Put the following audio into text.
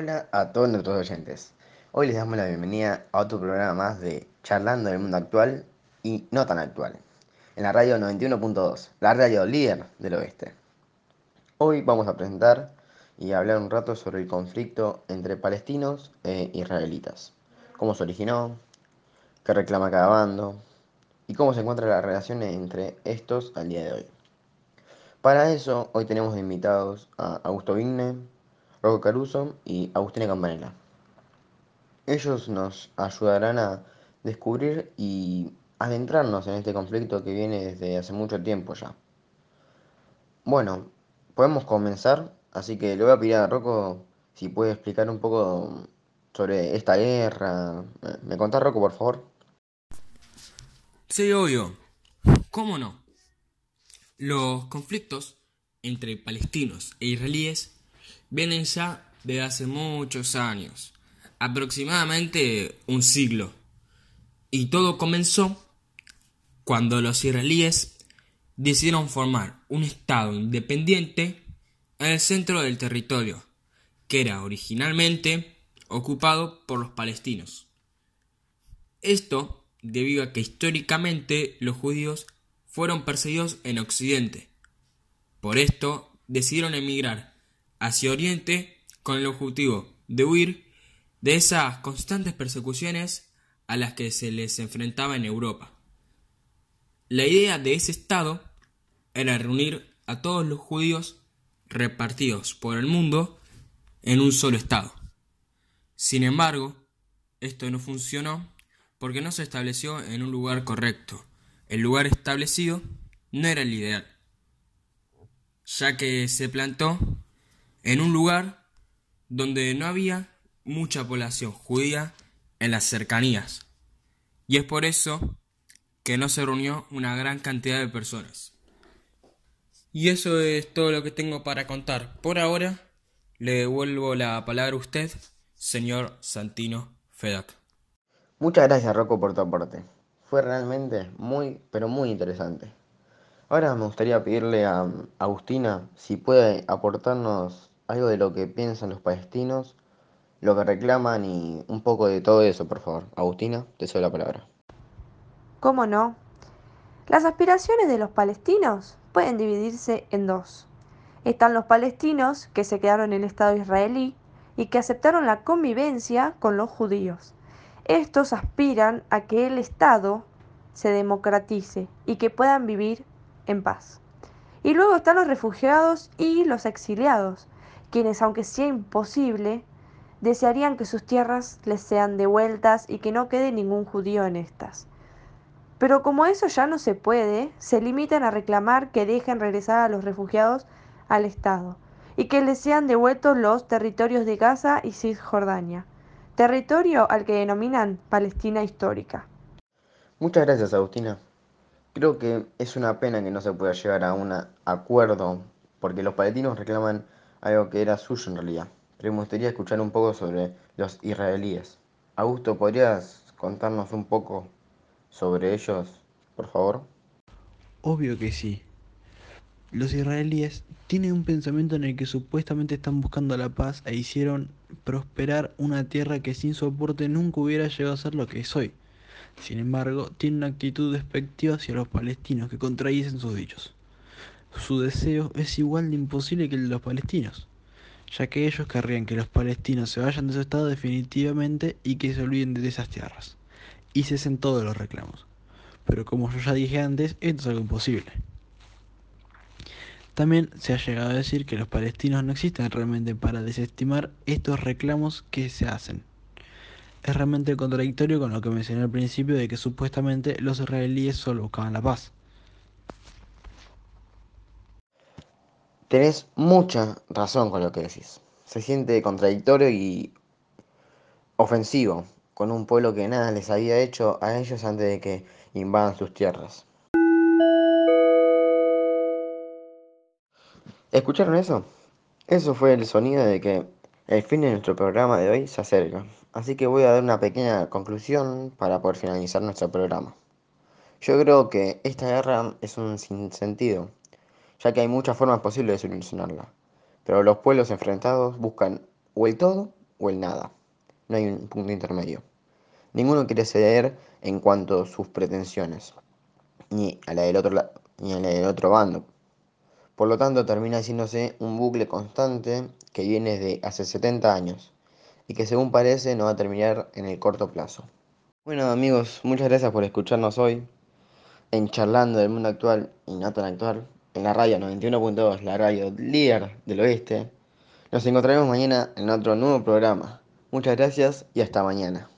Hola a todos nuestros oyentes. Hoy les damos la bienvenida a otro programa más de Charlando del Mundo Actual y no tan actual, en la radio 91.2, la radio líder del oeste. Hoy vamos a presentar y hablar un rato sobre el conflicto entre palestinos e israelitas, cómo se originó, qué reclama cada bando y cómo se encuentra la relación entre estos al día de hoy. Para eso, hoy tenemos invitados a Augusto Vigne, Rocco Caruso y Agustina Campanella. Ellos nos ayudarán a descubrir y adentrarnos en este conflicto que viene desde hace mucho tiempo ya. Bueno, podemos comenzar, así que le voy a pedir a Rocco si puede explicar un poco sobre esta guerra. ¿Me contás, Rocco, por favor? Sí, obvio. ¿Cómo no? Los conflictos entre palestinos e israelíes vienen ya de hace muchos años, aproximadamente un siglo. Y todo comenzó cuando los israelíes decidieron formar un Estado independiente en el centro del territorio, que era originalmente ocupado por los palestinos. Esto debido a que históricamente los judíos fueron perseguidos en Occidente. Por esto decidieron emigrar hacia Oriente con el objetivo de huir de esas constantes persecuciones a las que se les enfrentaba en Europa. La idea de ese Estado era reunir a todos los judíos repartidos por el mundo en un solo Estado. Sin embargo, esto no funcionó porque no se estableció en un lugar correcto. El lugar establecido no era el ideal, ya que se plantó en un lugar donde no había mucha población judía en las cercanías. Y es por eso que no se reunió una gran cantidad de personas. Y eso es todo lo que tengo para contar. Por ahora, le devuelvo la palabra a usted, señor Santino Fedak. Muchas gracias, Rocco, por tu aporte. Fue realmente muy, pero muy interesante. Ahora me gustaría pedirle a Agustina si puede aportarnos algo de lo que piensan los palestinos, lo que reclaman y un poco de todo eso, por favor. Agustina, te doy la palabra. ¿Cómo no? Las aspiraciones de los palestinos pueden dividirse en dos. Están los palestinos que se quedaron en el Estado israelí y que aceptaron la convivencia con los judíos. Estos aspiran a que el Estado se democratice y que puedan vivir en paz. Y luego están los refugiados y los exiliados, quienes, aunque sea imposible, desearían que sus tierras les sean devueltas y que no quede ningún judío en estas. Pero como eso ya no se puede, se limitan a reclamar que dejen regresar a los refugiados al Estado y que les sean devueltos los territorios de Gaza y Cisjordania, territorio al que denominan Palestina histórica. Muchas gracias, Agustina. Creo que es una pena que no se pueda llegar a un acuerdo, porque los palestinos reclaman algo que era suyo en realidad. Pero me gustaría escuchar un poco sobre los israelíes. Augusto, ¿podrías contarnos un poco sobre ellos, por favor? Obvio que sí. Los israelíes tienen un pensamiento en el que supuestamente están buscando la paz e hicieron prosperar una tierra que sin soporte nunca hubiera llegado a ser lo que es hoy. Sin embargo, tienen una actitud despectiva hacia los palestinos que contradicen sus dichos su deseo es igual de imposible que el de los palestinos, ya que ellos querrían que los palestinos se vayan de su estado definitivamente y que se olviden de esas tierras, y cesen todos los reclamos. Pero como yo ya dije antes, esto es algo imposible. También se ha llegado a decir que los palestinos no existen realmente para desestimar estos reclamos que se hacen. Es realmente contradictorio con lo que mencioné al principio de que supuestamente los israelíes solo buscaban la paz. Tenés mucha razón con lo que decís. Se siente contradictorio y ofensivo con un pueblo que nada les había hecho a ellos antes de que invadan sus tierras. ¿Escucharon eso? Eso fue el sonido de que el fin de nuestro programa de hoy se acerca. Así que voy a dar una pequeña conclusión para poder finalizar nuestro programa. Yo creo que esta guerra es un sinsentido ya que hay muchas formas posibles de solucionarla. Pero los pueblos enfrentados buscan o el todo o el nada. No hay un punto intermedio. Ninguno quiere ceder en cuanto a sus pretensiones, ni a la del otro, ni a la del otro bando. Por lo tanto, termina haciéndose un bucle constante que viene de hace 70 años y que según parece no va a terminar en el corto plazo. Bueno amigos, muchas gracias por escucharnos hoy en Charlando del Mundo Actual y No Tan Actual, en la radio 91.2, la radio líder del oeste. Nos encontraremos mañana en otro nuevo programa. Muchas gracias y hasta mañana.